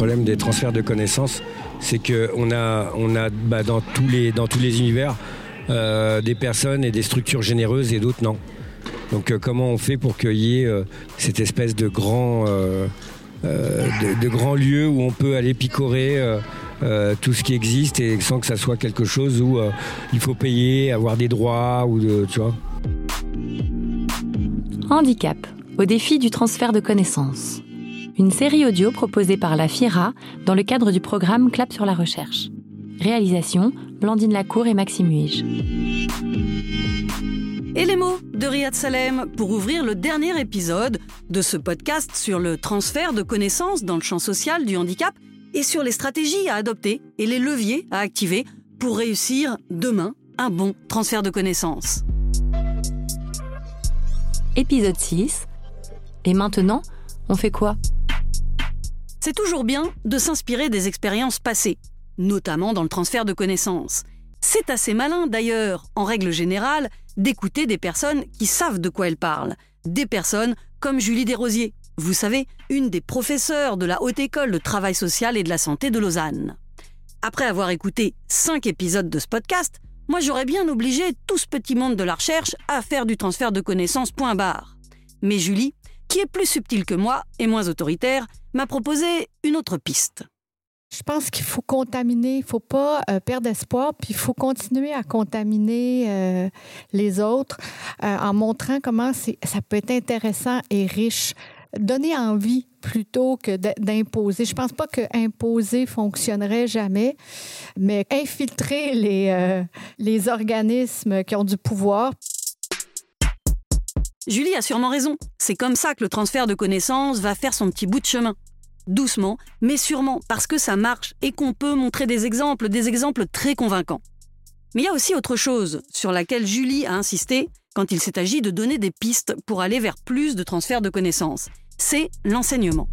problème des transferts de connaissances, c'est qu'on a, on a bah, dans, tous les, dans tous les univers euh, des personnes et des structures généreuses et d'autres non. Donc comment on fait pour qu'il y ait cette espèce de grand, de, lieu où on peut aller picorer euh, tout ce qui existe et sans que ça soit quelque chose où euh, il faut payer, avoir des droits ou de, tu vois. Handicap, au défi du transfert de connaissances. Une série audio proposée par la FIRA dans le cadre du programme Clap sur la recherche. Réalisation Blandine Lacour et Maxime Huige. Et les mots de Riyad Salem pour ouvrir le dernier épisode de ce podcast sur le transfert de connaissances dans le champ social du handicap et sur les stratégies à adopter et les leviers à activer pour réussir demain un bon transfert de connaissances. Épisode 6. Et maintenant, on fait quoi? C'est toujours bien de s'inspirer des expériences passées, notamment dans le transfert de connaissances. C'est assez malin d'ailleurs, en règle générale, d'écouter des personnes qui savent de quoi elles parlent. Des personnes comme Julie Desrosiers, vous savez, une des professeurs de la Haute École de Travail Social et de la Santé de Lausanne. Après avoir écouté cinq épisodes de ce podcast, moi j'aurais bien obligé tout ce petit monde de la recherche à faire du transfert de connaissances. Mais Julie, qui est plus subtile que moi et moins autoritaire, m'a proposé une autre piste. Je pense qu'il faut contaminer, il ne faut pas euh, perdre espoir, puis il faut continuer à contaminer euh, les autres euh, en montrant comment ça peut être intéressant et riche donner envie plutôt que d'imposer. Je pense pas que imposer fonctionnerait jamais, mais infiltrer les organismes qui ont du pouvoir. Julie a sûrement raison. C'est comme ça que le transfert de connaissances va faire son petit bout de chemin. Doucement, mais sûrement, parce que ça marche et qu'on peut montrer des exemples, des exemples très convaincants. Mais il y a aussi autre chose sur laquelle Julie a insisté quand il s'est agi de donner des pistes pour aller vers plus de transfert de connaissances c'est l'enseignement.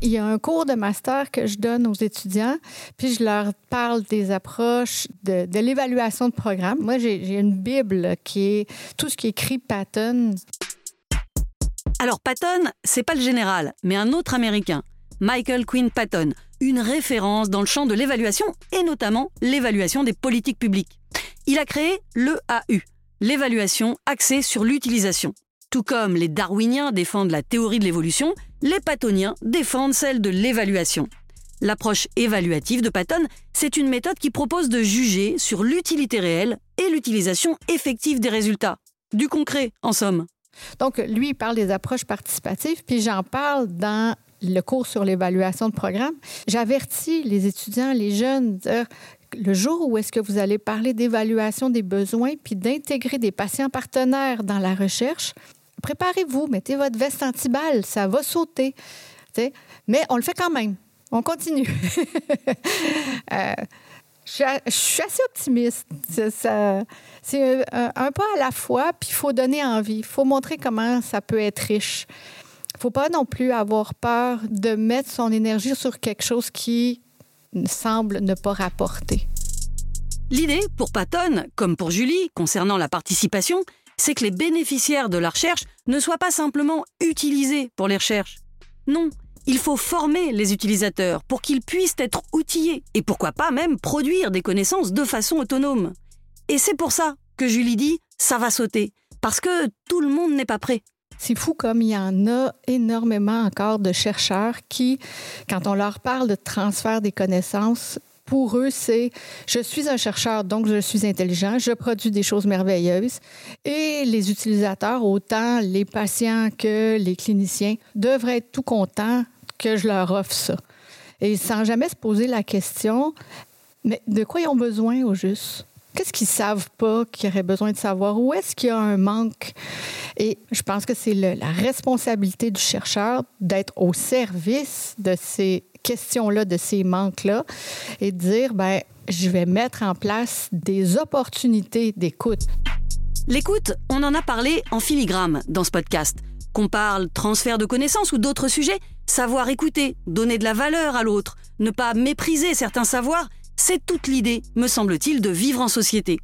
Il y a un cours de master que je donne aux étudiants, puis je leur parle des approches de, l'évaluation de programme. Moi, j'ai une Bible qui est tout ce qui écrit Patton. Alors, Patton, c'est pas le général, mais un autre américain, Michael Quinn Patton, une référence dans le champ de l'évaluation et notamment l'évaluation des politiques publiques. Il a créé l'EAU, l'évaluation axée sur l'utilisation. Tout comme les darwiniens défendent la théorie de l'évolution, les pattoniens défendent celle de l'évaluation. L'approche évaluative de Patton, c'est une méthode qui propose de juger sur l'utilité réelle et l'utilisation effective des résultats. Du concret, en somme. Donc, lui, il parle des approches participatives, puis j'en parle dans le cours sur l'évaluation de programme. J'avertis les étudiants, les jeunes, le jour où est-ce que vous allez parler d'évaluation des besoins puis d'intégrer des patients partenaires dans la recherche, préparez-vous, mettez votre veste anti-balle, ça va sauter. Mais on le fait quand même. On continue. Euh, je, suis, assez optimiste. C'est un, pas à la fois, puis il faut donner envie. Il faut montrer comment ça peut être riche. Il ne faut pas non plus avoir peur de mettre son énergie sur quelque chose qui semble ne pas rapporter. L'idée, pour Patton, comme pour Julie, concernant la participation, c'est que les bénéficiaires de la recherche ne soient pas simplement utilisés pour les recherches. Non, il faut former les utilisateurs pour qu'ils puissent être outillés et pourquoi pas même produire des connaissances de façon autonome. Et c'est pour ça que Julie dit ça va sauter, parce que tout le monde n'est pas prêt. C'est fou comme il y en a énormément encore de chercheurs qui, quand on leur parle de transfert des connaissances, pour eux, c'est je suis un chercheur, donc je suis intelligent, je produis des choses merveilleuses. Et les utilisateurs, autant les patients que les cliniciens, devraient être tout contents que je leur offre ça. Et sans jamais se poser la question, mais de quoi ils ont besoin au juste? Qu'est-ce qu'ils savent pas qu'ils auraient besoin de savoir? Où est-ce qu'il y a un manque? Et je pense que c'est la responsabilité du chercheur d'être au service de ces questions-là, de ces manques-là, et de dire, ben, je vais mettre en place des opportunités d'écoute. L'écoute, on en a parlé en filigrane dans ce podcast. Qu'on parle transfert de connaissances ou d'autres sujets, savoir écouter, donner de la valeur à l'autre, ne pas mépriser certains savoirs, c'est toute l'idée, me semble-t-il, de vivre en société.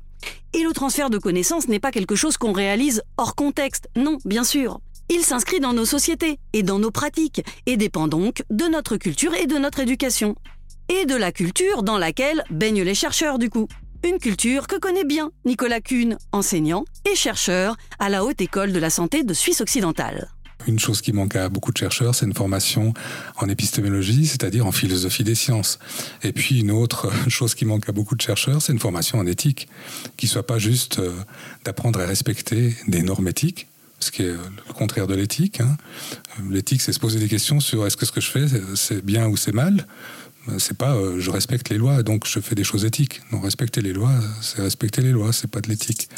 Et le transfert de connaissances n'est pas quelque chose qu'on réalise hors contexte, non, bien sûr. Il s'inscrit dans nos sociétés et dans nos pratiques et dépend donc de notre culture et de notre éducation. Et de la culture dans laquelle baignent les chercheurs du coup. Une culture que connaît bien Nicolas Kuhn, enseignant et chercheur à la Haute École de la Santé de Suisse occidentale. Une chose qui manque à beaucoup de chercheurs, c'est une formation en épistémologie, c'est-à-dire en philosophie des sciences. Et puis une autre chose qui manque à beaucoup de chercheurs, c'est une formation en éthique, qui soit pas juste euh, d'apprendre à respecter des normes éthiques, ce qui est le contraire de l'éthique. Hein. L'éthique, c'est se poser des questions sur est-ce que ce que je fais, c'est bien ou c'est mal? C'est pas euh, je respecte les lois, donc je fais des choses éthiques. Non, respecter les lois, c'est respecter les lois, c'est pas de l'éthique.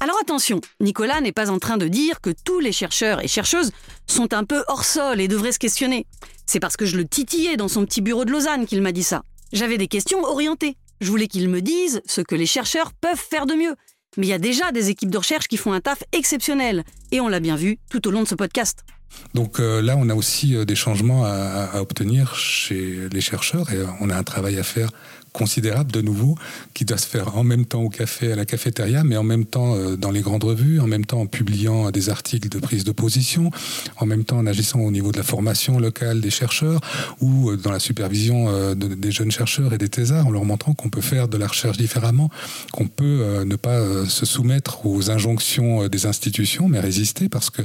Alors attention, Nicolas n'est pas en train de dire que tous les chercheurs et chercheuses sont un peu hors sol et devraient se questionner. C'est parce que je le titillais dans son petit bureau de Lausanne qu'il m'a dit ça. J'avais des questions orientées. Je voulais qu'il me dise ce que les chercheurs peuvent faire de mieux. Mais il y a déjà des équipes de recherche qui font un taf exceptionnel. Et on l'a bien vu tout au long de ce podcast. Donc euh, là, on a aussi euh, des changements à, obtenir chez les chercheurs et euh, on a un travail à faire considérable de nouveau qui doit se faire en même temps au café, à la cafétéria, mais en même temps euh, dans les grandes revues, en même temps en publiant des articles de prise de position, en même temps en agissant au niveau de la formation locale des chercheurs ou euh, dans la supervision euh, de, des jeunes chercheurs et des thésards, en leur montrant qu'on peut faire de la recherche différemment, qu'on peut ne pas se soumettre aux injonctions des institutions, mais résister parce que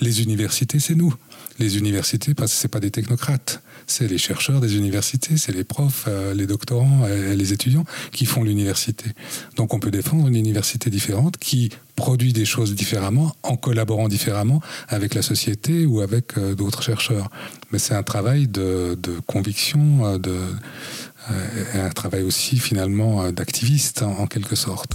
les universités, c'est nous. Les universités, c'est pas des technocrates c'est les chercheurs des universités, c'est les profs, euh, les doctorants, et les étudiants qui font l'université. Donc on peut défendre une université différente qui produit des choses différemment en collaborant différemment avec la société ou avec euh, d'autres chercheurs. Mais c'est un travail de, conviction, euh, de, un travail aussi finalement d'activiste en quelque sorte.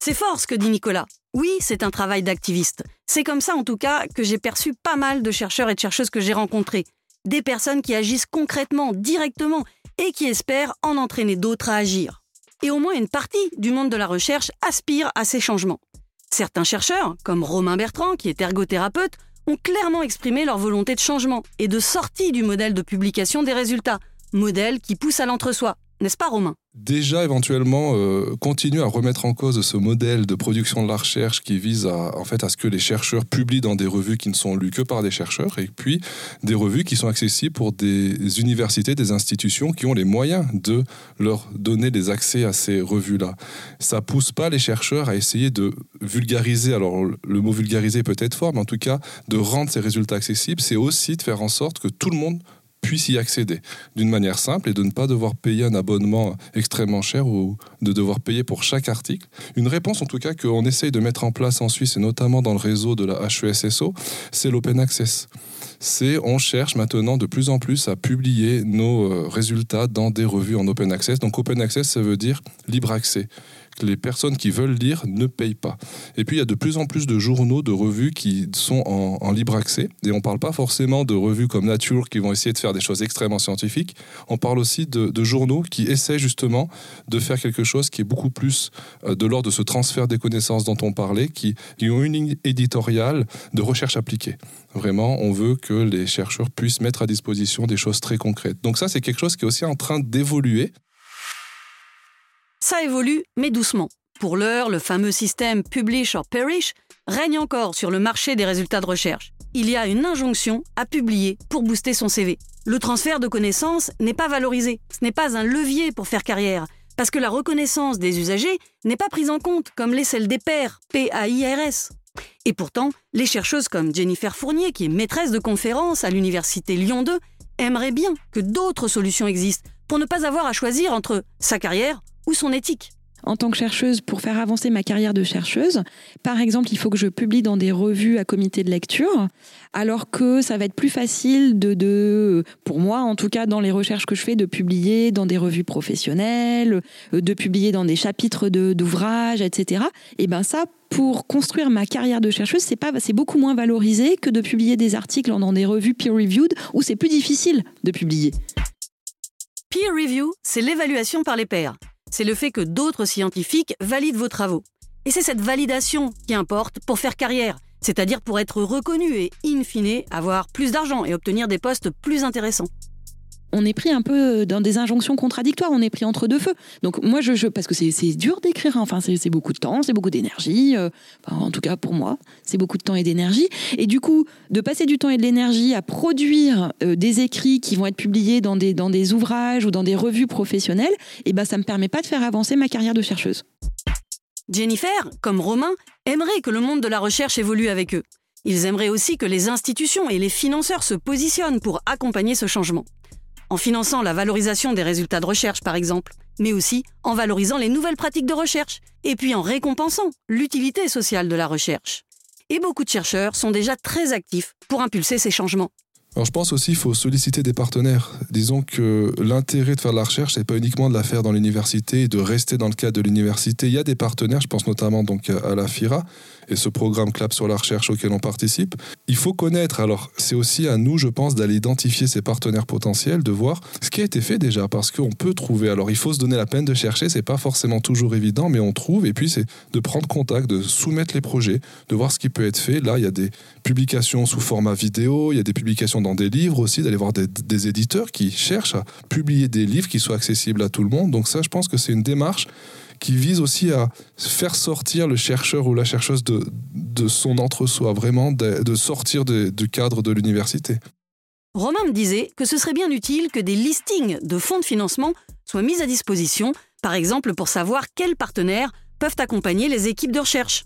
C'est fort ce que dit Nicolas. Oui, c'est un travail d'activiste. C'est comme ça en tout cas que j'ai perçu pas mal de chercheurs et de chercheuses que j'ai rencontrés. Des personnes qui agissent concrètement, directement, et qui espèrent en entraîner d'autres à agir. Et au moins une partie du monde de la recherche aspire à ces changements. Certains chercheurs, comme Romain Bertrand, qui est ergothérapeute, ont clairement exprimé leur volonté de changement et de sortie du modèle de publication des résultats, modèle qui pousse à l'entre-soi, n'est-ce pas Romain? Déjà éventuellement euh, continuer à remettre en cause ce modèle de production de la recherche qui vise à, en fait, à ce que les chercheurs publient dans des revues qui ne sont lues que par des chercheurs et puis des revues qui sont accessibles pour des universités, des institutions qui ont les moyens de leur donner des accès à ces revues-là. Ça pousse pas les chercheurs à essayer de vulgariser, alors le mot vulgariser peut être fort, mais en tout cas de rendre ces résultats accessibles, c'est aussi de faire en sorte que tout le monde puisse y accéder d'une manière simple et de ne pas devoir payer un abonnement extrêmement cher ou de devoir payer pour chaque article. Une réponse en tout cas qu'on essaye de mettre en place en Suisse et notamment dans le réseau de la HESSO, c'est l'open access. C'est on cherche maintenant de plus en plus à publier nos euh, résultats dans des revues en open access. Donc open access, ça veut dire libre accès les personnes qui veulent lire ne payent pas. Et puis il y a de plus en plus de journaux, de revues qui sont en, libre accès. Et on ne parle pas forcément de revues comme Nature qui vont essayer de faire des choses extrêmement scientifiques. On parle aussi de, journaux qui essaient justement de faire quelque chose qui est beaucoup plus euh, de l'ordre de ce transfert des connaissances dont on parlait, qui, qui ont une ligne éditoriale de recherche appliquée. Vraiment, on veut que les chercheurs puissent mettre à disposition des choses très concrètes. Donc ça, c'est quelque chose qui est aussi en train d'évoluer. Ça évolue, mais doucement. Pour l'heure, le fameux système Publish or Perish règne encore sur le marché des résultats de recherche. Il y a une injonction à publier pour booster son CV. Le transfert de connaissances n'est pas valorisé. Ce n'est pas un levier pour faire carrière, parce que la reconnaissance des usagers n'est pas prise en compte comme les celles des pairs, P-A-I-R-S. Et pourtant, les chercheuses comme Jennifer Fournier, qui est maîtresse de conférences à l'université Lyon 2, aimeraient bien que d'autres solutions existent pour ne pas avoir à choisir entre sa carrière ou son éthique en tant que chercheuse, pour faire avancer ma carrière de chercheuse, par exemple, il faut que je publie dans des revues à comité de lecture, alors que ça va être plus facile de, de pour moi en tout cas, dans les recherches que je fais, de publier dans des revues professionnelles, de publier dans des chapitres d'ouvrages, etc. Et ben ça, pour construire ma carrière de chercheuse, c'est pas, c'est beaucoup moins valorisé que de publier des articles dans des revues peer-reviewed où c'est plus difficile de publier. Peer review, c'est l'évaluation par les pairs c'est le fait que d'autres scientifiques valident vos travaux. Et c'est cette validation qui importe pour faire carrière, c'est-à-dire pour être reconnu et, in fine, avoir plus d'argent et obtenir des postes plus intéressants. On est pris un peu dans des injonctions contradictoires, on est pris entre deux feux. Donc moi, je, parce que c'est dur d'écrire, hein. enfin c'est beaucoup de temps, c'est beaucoup d'énergie, euh, en tout cas pour moi, c'est beaucoup de temps et d'énergie. Et du coup, de passer du temps et de l'énergie à produire euh, des écrits qui vont être publiés dans des, dans des ouvrages ou dans des revues professionnelles, eh ben ça me permet pas de faire avancer ma carrière de chercheuse. Jennifer, comme Romain, aimerait que le monde de la recherche évolue avec eux. Ils aimeraient aussi que les institutions et les financeurs se positionnent pour accompagner ce changement en finançant la valorisation des résultats de recherche par exemple, mais aussi en valorisant les nouvelles pratiques de recherche, et puis en récompensant l'utilité sociale de la recherche. Et beaucoup de chercheurs sont déjà très actifs pour impulser ces changements. Alors je pense aussi qu'il faut solliciter des partenaires. Disons que l'intérêt de faire de la recherche, c'est pas uniquement de la faire dans l'université et de rester dans le cadre de l'université. Il y a des partenaires, je pense notamment donc à la FIRA, et ce programme CLAP sur la recherche auquel on participe. Il faut connaître, alors c'est aussi à nous, je pense, d'aller identifier ces partenaires potentiels, de voir ce qui a été fait déjà, parce qu'on peut trouver. Alors il faut se donner la peine de chercher, c'est pas forcément toujours évident, mais on trouve, et puis c'est de prendre contact, de soumettre les projets, de voir ce qui peut être fait. Là, il y a des publications sous format vidéo, il y a des publications dans des livres aussi, d'aller voir des, des éditeurs qui cherchent à publier des livres qui soient accessibles à tout le monde. Donc ça, je pense que c'est une démarche qui vise aussi à faire sortir le chercheur ou la chercheuse de, son entre-soi, vraiment de, sortir du cadre de l'université. Romain me disait que ce serait bien utile que des listings de fonds de financement soient mis à disposition, par exemple pour savoir quels partenaires peuvent accompagner les équipes de recherche.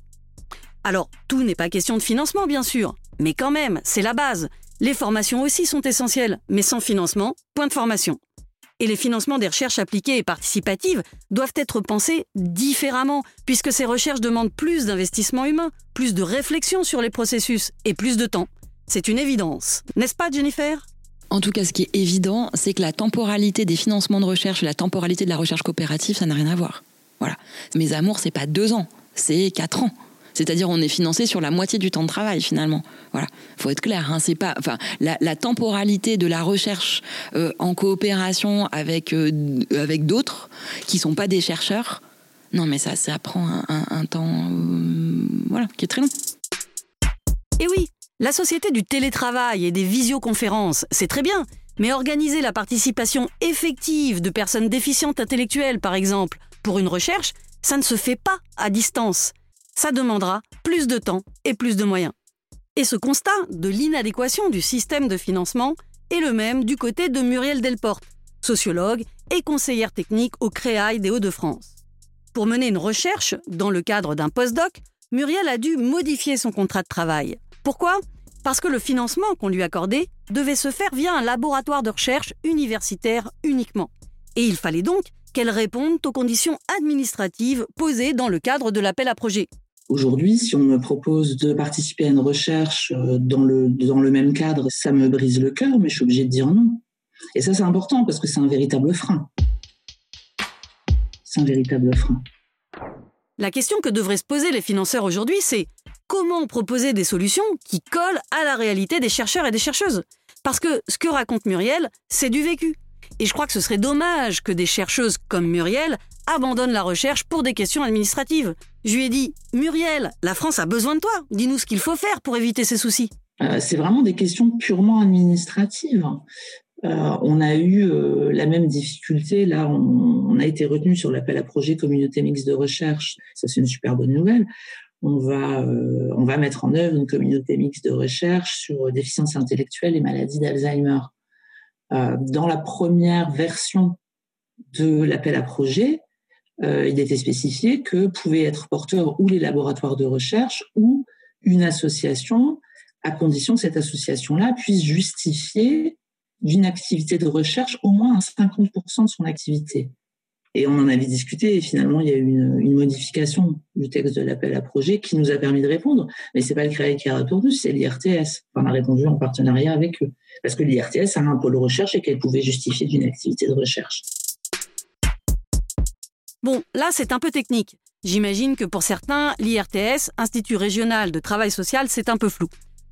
Alors, tout n'est pas question de financement, bien sûr, mais quand même, c'est la base. Les formations aussi sont essentielles, mais sans financement, point de formation et les financements des recherches appliquées et participatives doivent être pensés différemment, puisque ces recherches demandent plus d'investissement humain, plus de réflexion sur les processus et plus de temps. C'est une évidence, n'est-ce pas Jennifer? En tout cas, ce qui est évident, c'est que la temporalité des financements de recherche et la temporalité de la recherche coopérative, ça n'a rien à voir. Voilà. Mes amours, c'est pas deux ans, c'est quatre ans. C'est-à-dire on est financé sur la moitié du temps de travail finalement. Voilà, faut être clair. Hein, c'est pas, enfin, la, temporalité de la recherche euh, en coopération avec euh, avec d'autres qui sont pas des chercheurs. Non, mais ça, ça prend un, temps, euh, voilà, qui est très long. Et oui, la société du télétravail et des visioconférences, c'est très bien. Mais organiser la participation effective de personnes déficientes intellectuelles, par exemple, pour une recherche, ça ne se fait pas à distance ça demandera plus de temps et plus de moyens. Et ce constat de l'inadéquation du système de financement est le même du côté de Muriel Delporte, sociologue et conseillère technique au CREAI des Hauts-de-France. Pour mener une recherche dans le cadre d'un postdoc, Muriel a dû modifier son contrat de travail. Pourquoi? Parce que le financement qu'on lui accordait devait se faire via un laboratoire de recherche universitaire uniquement. Et il fallait donc qu'elle réponde aux conditions administratives posées dans le cadre de l'appel à projet. Aujourd'hui, si on me propose de participer à une recherche euh, dans le, dans le même cadre, ça me brise le cœur, mais je suis obligée de dire non. Et ça, c'est important parce que c'est un véritable frein. C'est un véritable frein. La question que devraient se poser les financeurs aujourd'hui, c'est comment proposer des solutions qui collent à la réalité des chercheurs et des chercheuses? Parce que ce que raconte Muriel, c'est du vécu. Et je crois que ce serait dommage que des chercheuses comme Muriel abandonnent la recherche pour des questions administratives. Je lui ai dit, Muriel, la France a besoin de toi. Dis-nous ce qu'il faut faire pour éviter ces soucis. Euh, c'est vraiment des questions purement administratives. Euh, on a eu euh, la même difficulté. Là, on, a été retenu sur l'appel à projet communauté mixte de recherche. Ça, c'est une super bonne nouvelle. On va, on va mettre en œuvre une communauté mixte de recherche sur déficience intellectuelle et maladie d'Alzheimer. Dans la première version de l'appel à projet, euh, il était spécifié que pouvaient être porteurs ou les laboratoires de recherche ou une association, à condition que cette association-là puisse justifier d'une activité de recherche au moins à 50% de son activité. Et on en avait discuté et finalement il y a eu une, modification du texte de l'appel à projet qui nous a permis de répondre. Mais c'est pas le CREA qui a répondu, c'est l'IRTS. On a répondu en partenariat avec eux. Parce que l'IRTS a un pôle recherche et qu'elle pouvait justifier d'une activité de recherche. Bon, là, c'est un peu technique. J'imagine que pour certains, l'IRTS, Institut régional de travail social, c'est un peu flou.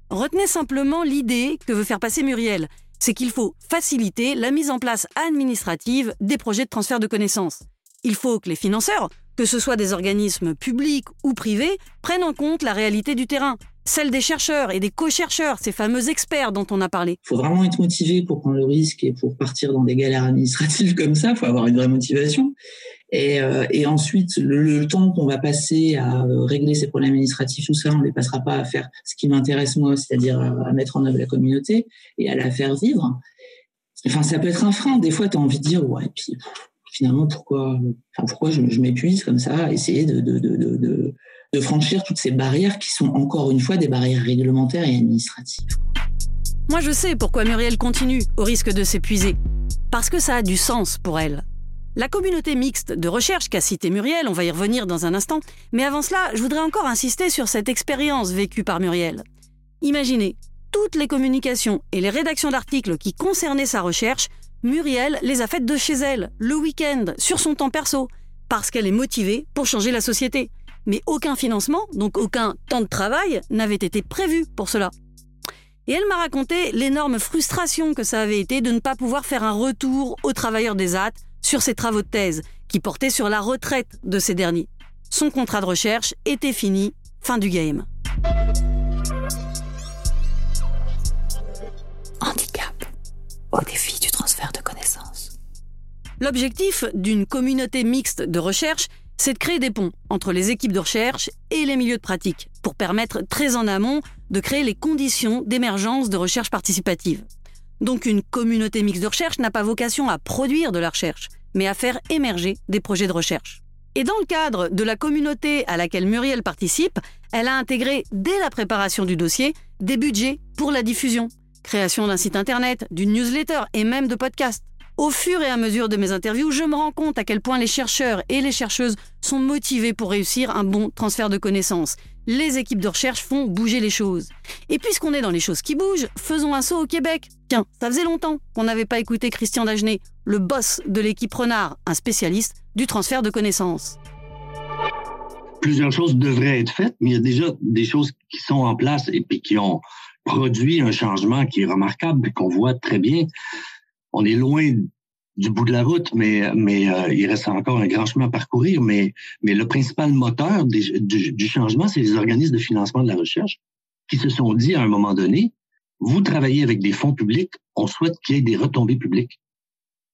Retenez simplement l'idée que veut faire passer Muriel, c'est qu'il faut faciliter la mise en place administrative des projets de transfert de connaissances. Il faut que les financeurs, que ce soit des organismes publics ou privés, prennent en compte la réalité du terrain. celle des chercheurs et des co-chercheurs, ces fameux experts dont on a parlé. Il faut vraiment être motivé pour prendre le risque et pour partir dans des galères administratives comme ça. Il faut avoir une vraie motivation. Et, euh, et ensuite, le, temps qu'on va passer à euh, régler ces problèmes administratifs, tout ça, on ne les passera pas à faire ce qui m'intéresse moi, c'est-à-dire à, mettre en œuvre la communauté et à la faire vivre. Enfin, ça peut être un frein. Des fois, tu as envie de dire, ouais, puis finalement, pourquoi, pourquoi je, m'épuise comme ça à essayer de franchir toutes ces barrières qui sont encore une fois des barrières réglementaires et administratives. Moi, je sais pourquoi Muriel continue, au risque de s'épuiser. Parce que ça a du sens pour elle. La communauté mixte de recherche qu'a cité Muriel, on va y revenir dans un instant, mais avant cela, je voudrais encore insister sur cette expérience vécue par Muriel. Imaginez, toutes les communications et les rédactions d'articles qui concernaient sa recherche, Muriel les a faites de chez elle, le week-end, sur son temps perso, parce qu'elle est motivée pour changer la société. Mais aucun financement, donc aucun temps de travail, n'avait été prévu pour cela. Et elle m'a raconté l'énorme frustration que ça avait été de ne pas pouvoir faire un retour aux travailleurs des AT sur ses travaux de thèse, qui portaient sur la retraite de ces derniers. Son contrat de recherche était fini, fin du game. Handicap au défi du transfert de connaissances. L'objectif d'une communauté mixte de recherche, c'est de créer des ponts entre les équipes de recherche et les milieux de pratique, pour permettre très en amont de créer les conditions d'émergence de recherche participative. Donc une communauté mixte de recherche n'a pas vocation à produire de la recherche, mais à faire émerger des projets de recherche. Et dans le cadre de la communauté à laquelle Muriel participe, elle a intégré dès la préparation du dossier des budgets pour la diffusion, création d'un site internet, d'une newsletter et même de podcasts. Au fur et à mesure de mes interviews, je me rends compte à quel point les chercheurs et les chercheuses sont motivés pour réussir un bon transfert de connaissances. Les équipes de recherche font bouger les choses. Et puisqu'on est dans les choses qui bougent, faisons un saut au Québec. Tiens, ça faisait longtemps qu'on n'avait pas écouté Christian Dagenet, le boss de l'équipe Renard, un spécialiste du transfert de connaissances. Plusieurs choses devraient être faites, mais il y a déjà des choses qui sont en place et puis qui ont produit un changement qui est remarquable qu'on voit très bien. On est loin du bout de la route, mais, mais euh, il reste encore un grand chemin à parcourir. Mais, mais le principal moteur du, du changement, c'est les organismes de financement de la recherche qui se sont dit à un moment donné, vous travaillez avec des fonds publics, on souhaite qu'il y ait des retombées publiques.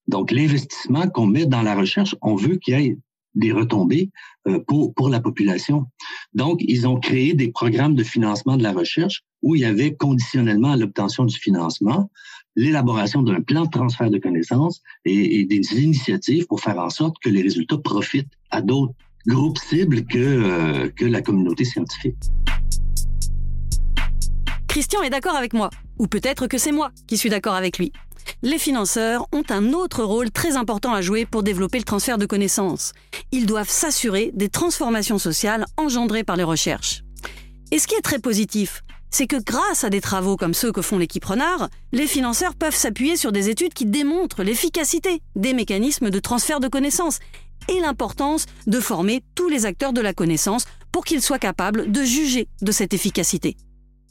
Donc, l'investissement qu'on met dans la recherche, on veut qu'il y ait des retombées euh, pour, pour la population. Donc, ils ont créé des programmes de financement de la recherche où il y avait conditionnellement à l'obtention du financement l'élaboration d'un plan de transfert de connaissances et, des initiatives pour faire en sorte que les résultats profitent à d'autres groupes cibles que, euh, que la communauté scientifique. Christian est d'accord avec moi, ou peut-être que c'est moi qui suis d'accord avec lui. Les financeurs ont un autre rôle très important à jouer pour développer le transfert de connaissances. Ils doivent s'assurer des transformations sociales engendrées par les recherches. Et ce qui est très positif, c'est que grâce à des travaux comme ceux que font l'équipe Renard, les financeurs peuvent s'appuyer sur des études qui démontrent l'efficacité des mécanismes de transfert de connaissances et l'importance de former tous les acteurs de la connaissance pour qu'ils soient capables de juger de cette efficacité.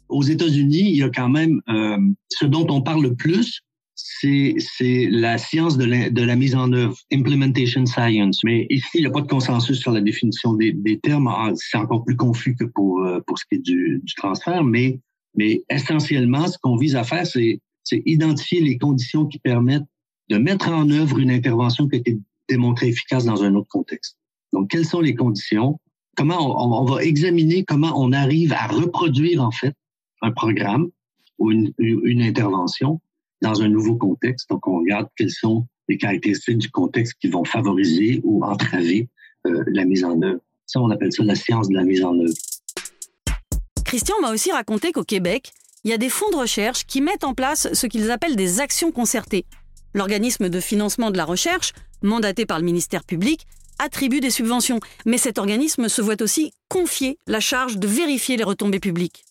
Aux États-Unis, il y a quand même euh, ce dont on parle le plus, c'est la science de la, de la, mise en œuvre, implementation science. Mais ici, il n'y a pas de consensus sur la définition des, des termes. Ah, c'est encore plus confus que pour, euh, pour ce qui est du, du transfert. Mais, mais essentiellement, ce qu'on vise à faire, c'est identifier les conditions qui permettent de mettre en œuvre une intervention qui a été démontrée efficace dans un autre contexte. Donc, quelles sont les conditions? Comment on, on va examiner comment on arrive à reproduire, en fait, un programme ou une, une intervention dans un nouveau contexte. Donc, on regarde quelles sont les caractéristiques du contexte qui vont favoriser ou entraver euh, la mise en œuvre. Ça, on appelle ça la science de la mise en œuvre. Christian m'a aussi raconté qu'au Québec, il y a des fonds de recherche qui mettent en place ce qu'ils appellent des actions concertées. L'organisme de financement de la recherche, mandaté par le ministère public, attribue des subventions, mais cet organisme se voit aussi confier la charge de vérifier les retombées publiques.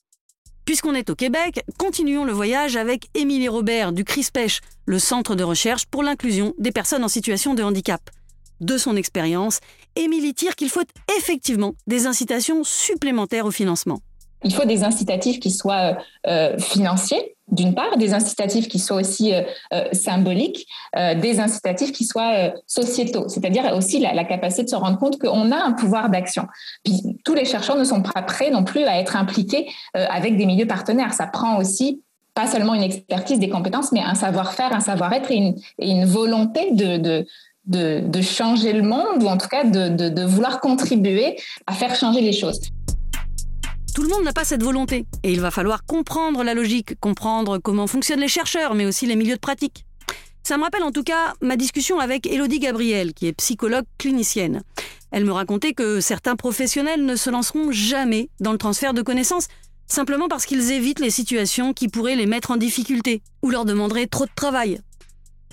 Puisqu'on est au Québec, continuons le voyage avec Émilie Robert du CRISPECH, le centre de recherche pour l'inclusion des personnes en situation de handicap. De son expérience, Émilie tire qu'il faut effectivement des incitations supplémentaires au financement. Il faut des incitatifs qui soient financiers, d'une part, des incitatifs qui soient aussi symboliques, des incitatifs qui soient sociétaux, c'est-à-dire aussi la, capacité de se rendre compte qu'on a un pouvoir d'action. Puis tous les chercheurs ne sont pas prêts non plus à être impliqués avec des milieux partenaires. Ça prend aussi pas seulement une expertise, des compétences, mais un savoir-faire, un savoir-être et une, volonté de, changer le monde, ou en tout cas de, vouloir contribuer à faire changer les choses. Tout le monde n'a pas cette volonté, et il va falloir comprendre la logique, comprendre comment fonctionnent les chercheurs, mais aussi les milieux de pratique. Ça me rappelle en tout cas ma discussion avec Elodie Gabriel, qui est psychologue clinicienne. Elle me racontait que certains professionnels ne se lanceront jamais dans le transfert de connaissances simplement parce qu'ils évitent les situations qui pourraient les mettre en difficulté ou leur demanderaient trop de travail.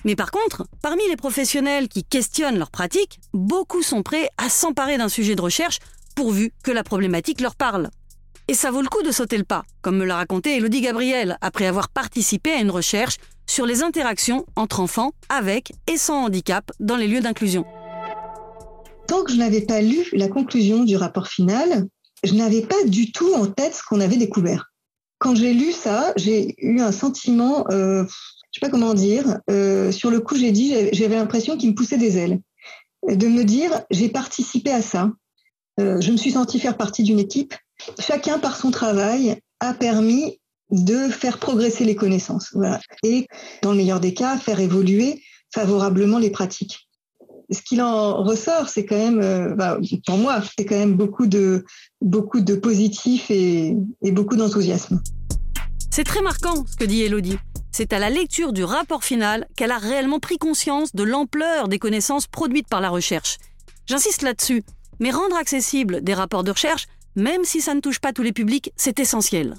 Mais par contre, parmi les professionnels qui questionnent leurs pratiques, beaucoup sont prêts à s'emparer d'un sujet de recherche pourvu que la problématique leur parle. Et ça vaut le coup de sauter le pas, comme me l'a raconté Elodie Gabriel, après avoir participé à une recherche sur les interactions entre enfants avec et sans handicap dans les lieux d'inclusion. Tant que je n'avais pas lu la conclusion du rapport final, je n'avais pas du tout en tête ce qu'on avait découvert. Quand j'ai lu ça, j'ai eu un sentiment, euh, je sais pas comment dire, euh, sur le coup, j'ai dit, j'avais l'impression qu'il me poussait des ailes. De me dire, j'ai participé à ça. Euh, je me suis sentie faire partie d'une équipe. Chacun, par son travail, a permis de faire progresser les connaissances. Et, dans le meilleur des cas, faire évoluer favorablement les pratiques ce qu'il en ressort, c'est quand même, euh, bah, pour moi, c'est quand même beaucoup de, beaucoup de positif et, et beaucoup d'enthousiasme. C'est très marquant ce que dit Elodie. C'est à la lecture du rapport final qu'elle a réellement pris conscience de l'ampleur des connaissances produites par la recherche. J'insiste là-dessus, mais rendre accessibles des rapports de recherche, même si ça ne touche pas tous les publics, c'est essentiel.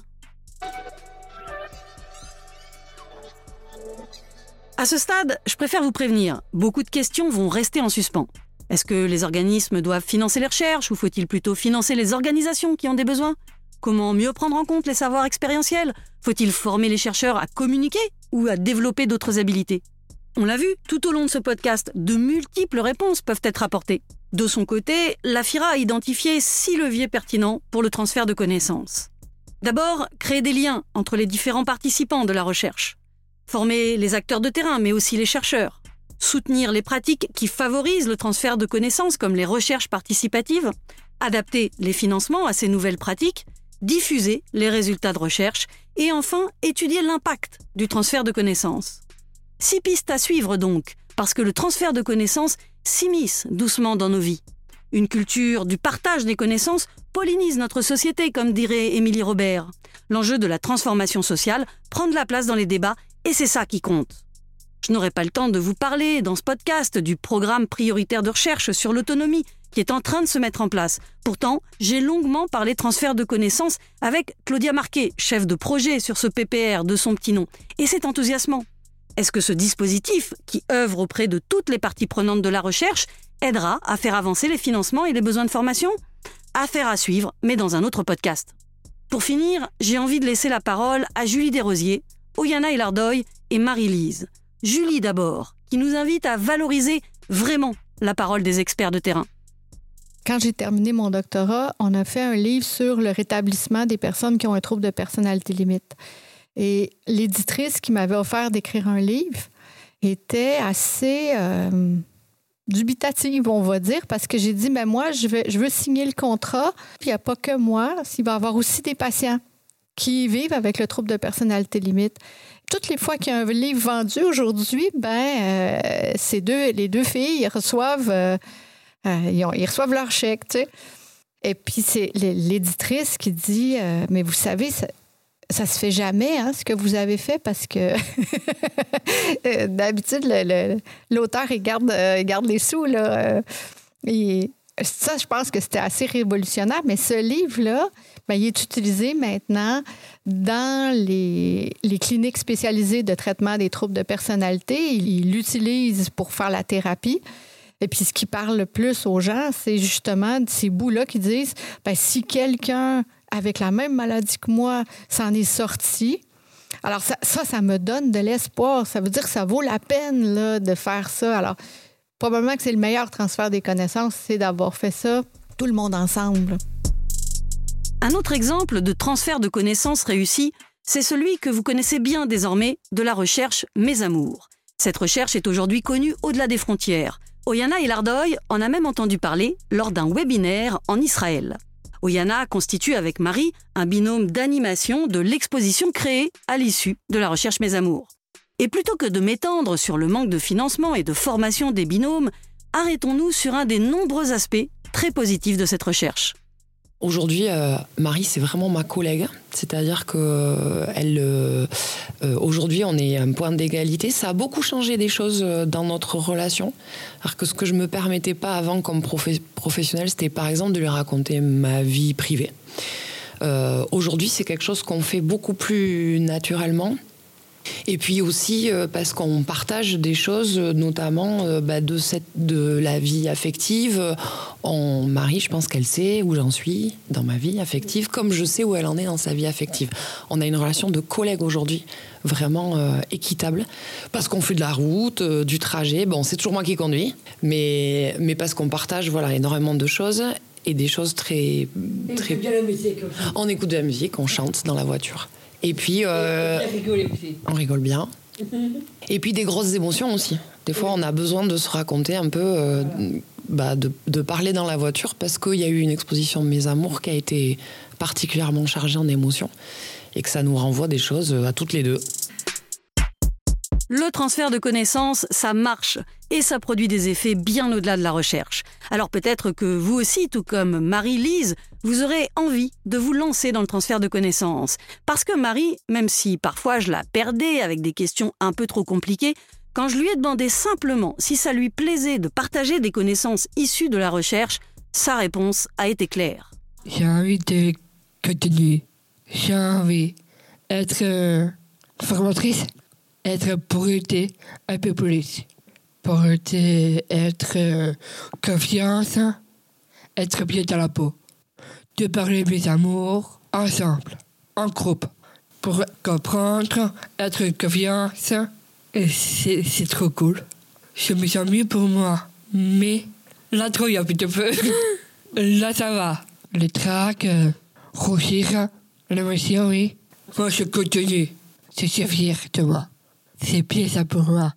À ce stade, je préfère vous prévenir, beaucoup de questions vont rester en suspens. Est-ce que les organismes doivent financer les recherches ou faut-il plutôt financer les organisations qui ont des besoins? Comment mieux prendre en compte les savoirs expérientiels? Faut-il former les chercheurs à communiquer ou à développer d'autres habiletés On l'a vu, tout au long de ce podcast, de multiples réponses peuvent être apportées. De son côté, la FIRA a identifié six leviers pertinents pour le transfert de connaissances. D'abord, créer des liens entre les différents participants de la recherche. Former les acteurs de terrain, mais aussi les chercheurs. Soutenir les pratiques qui favorisent le transfert de connaissances, comme les recherches participatives. Adapter les financements à ces nouvelles pratiques. Diffuser les résultats de recherche. Et enfin, étudier l'impact du transfert de connaissances. Six pistes à suivre donc, parce que le transfert de connaissances s'immisce doucement dans nos vies. Une culture du partage des connaissances pollinise notre société, comme dirait Émilie Robert. L'enjeu de la transformation sociale prend de la place dans les débats et c'est ça qui compte. Je n'aurai pas le temps de vous parler dans ce podcast du programme prioritaire de recherche sur l'autonomie qui est en train de se mettre en place. Pourtant, j'ai longuement parlé transfert de connaissances avec Claudia Marquet, chef de projet sur ce PPR de son petit nom. Et c'est enthousiasmant. Est-ce que ce dispositif, qui œuvre auprès de toutes les parties prenantes de la recherche, aidera à faire avancer les financements et les besoins de formation? Affaire à suivre, mais dans un autre podcast. Pour finir, j'ai envie de laisser la parole à Julie Desrosiers, Oyana Elardoy et Marie-Lise. Julie d'abord, qui nous invite à valoriser vraiment la parole des experts de terrain. Quand j'ai terminé mon doctorat, on a fait un livre sur le rétablissement des personnes qui ont un trouble de personnalité limite. Et l'éditrice qui m'avait offert d'écrire un livre était assez euh, dubitative, on va dire, parce que j'ai dit, mais moi, je, veux signer le contrat. Puis il n'y a pas que moi, il va y avoir aussi des patients qui vivent avec le trouble de personnalité limite. Toutes les fois qu'il y a un livre vendu aujourd'hui, ben, euh, ces deux, les deux filles, ils reçoivent, euh, euh, ils, reçoivent leur chèque, tu sais. Et puis c'est l'éditrice qui dit, mais vous savez, ça se fait jamais, hein, ce que vous avez fait, parce que d'habitude, l'auteur, il garde, il garde les sous, là. Et ça, je pense que c'était assez révolutionnaire, mais ce livre-là, ben, il est utilisé maintenant dans les, cliniques spécialisées de traitement des troubles de personnalité. Il l'utilise pour faire la thérapie. Et puis, ce qui parle le plus aux gens, c'est justement ces bouts-là qui disent ben, si quelqu'un avec la même maladie que moi s'en est sorti, alors ça, ça, me donne de l'espoir. Ça veut dire que ça vaut la peine là, de faire ça. Alors, probablement que c'est le meilleur transfert des connaissances, c'est d'avoir fait ça tout le monde ensemble. Un autre exemple de transfert de connaissances réussi, c'est celui que vous connaissez bien désormais de la recherche Mes Amours. Cette recherche est aujourd'hui connue au-delà des frontières. Oyana Elardoy en a même entendu parler lors d'un webinaire en Israël. Oyana constitue avec Marie un binôme d'animation de l'exposition créée à l'issue de la recherche Mes Amours. Et plutôt que de m'étendre sur le manque de financement et de formation des binômes, arrêtons-nous sur un des nombreux aspects très positifs de cette recherche. Aujourd'hui, euh, Marie, c'est vraiment ma collègue. C'est-à-dire que euh, euh, aujourd'hui, on est à un point d'égalité. Ça a beaucoup changé des choses dans notre relation. Alors que ce que je me permettais pas avant comme professionnel, c'était par exemple de lui raconter ma vie privée. aujourd'hui, c'est quelque chose qu'on fait beaucoup plus naturellement. Et puis aussi euh, parce qu'on partage des choses, notamment euh, bah, de, cette, de la vie affective. En Marie, je pense qu'elle sait où j'en suis dans ma vie affective, comme je sais où elle en est dans sa vie affective. On a une relation de collègue aujourd'hui, vraiment euh, équitable, parce qu'on fait de la route, du trajet. Bon, c'est toujours moi qui conduis, mais, mais parce qu'on partage voilà, énormément de choses et des choses très. très... On écoute de la musique, on chante dans la voiture. Et puis, euh, on rigole bien. Et puis des grosses émotions aussi. Des fois, on a besoin de se raconter un peu, euh, bah, de, parler dans la voiture parce qu'il y a eu une exposition de Mes Amours qui a été particulièrement chargée en émotions et que ça nous renvoie des choses à toutes les deux. Le transfert de connaissances, ça marche et ça produit des effets bien au-delà de la recherche. Alors peut-être que vous aussi, tout comme Marie-Lise, vous aurez envie de vous lancer dans le transfert de connaissances. Parce que Marie, même si parfois je la perdais avec des questions un peu trop compliquées, quand je lui ai demandé simplement si ça lui plaisait de partager des connaissances issues de la recherche, sa réponse a été claire. J'ai envie de continuer. J'ai envie d'être euh, formatrice être brûlé un peu plus. Pour être euh, confiance, être bien dans la peau. De parler des amours ensemble, en groupe. Pour comprendre, être confiance, c'est trop cool. Je me sens mieux pour moi. Mais là, trop, il y a plus de feu. là, ça va. Le trac, euh, rougir, l'émotion, oui. Moi, je continue. Suis fier de moi. C'est pieds ça pour moi.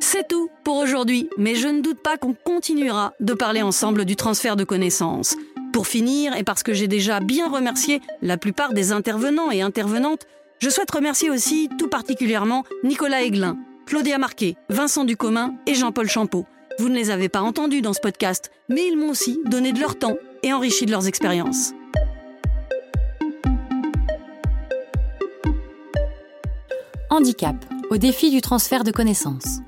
C'est tout pour aujourd'hui, mais je ne doute pas qu'on continuera de parler ensemble du transfert de connaissances. Pour finir, et parce que j'ai déjà bien remercié la plupart des intervenants et intervenantes, je souhaite remercier aussi tout particulièrement Nicolas Aiglin, Claudia Marquet, Vincent Ducommun et Jean-Paul Champeau. Vous ne les avez pas entendus dans ce podcast, mais ils m'ont aussi donné de leur temps et enrichi de leurs expériences. Handicap, au défi du transfert de connaissances.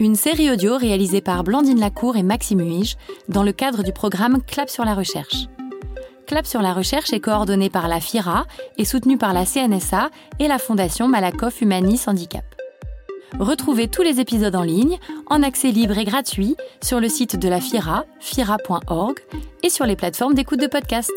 Une série audio réalisée par Blandine Lacour et Maxime Huige dans le cadre du programme Clap sur la recherche. Clap sur la recherche est coordonné par la FIRA et soutenu par la CNSA et la Fondation Malakoff Humanis Handicap. Retrouvez tous les épisodes en ligne, en accès libre et gratuit, sur le site de la FIRA, fira.org, et sur les plateformes d'écoute de podcast.